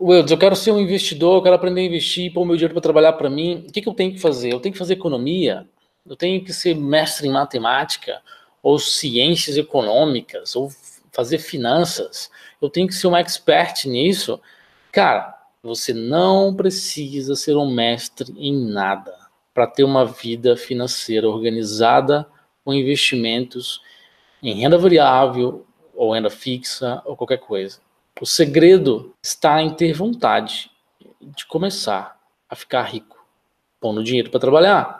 Wilds, eu quero ser um investidor, eu quero aprender a investir, pôr meu dinheiro para trabalhar para mim. O que, que eu tenho que fazer? Eu tenho que fazer economia? Eu tenho que ser mestre em matemática? Ou ciências econômicas? Ou fazer finanças? Eu tenho que ser um expert nisso? Cara, você não precisa ser um mestre em nada para ter uma vida financeira organizada com investimentos em renda variável ou renda fixa ou qualquer coisa. O segredo está em ter vontade de começar a ficar rico, pondo dinheiro para trabalhar.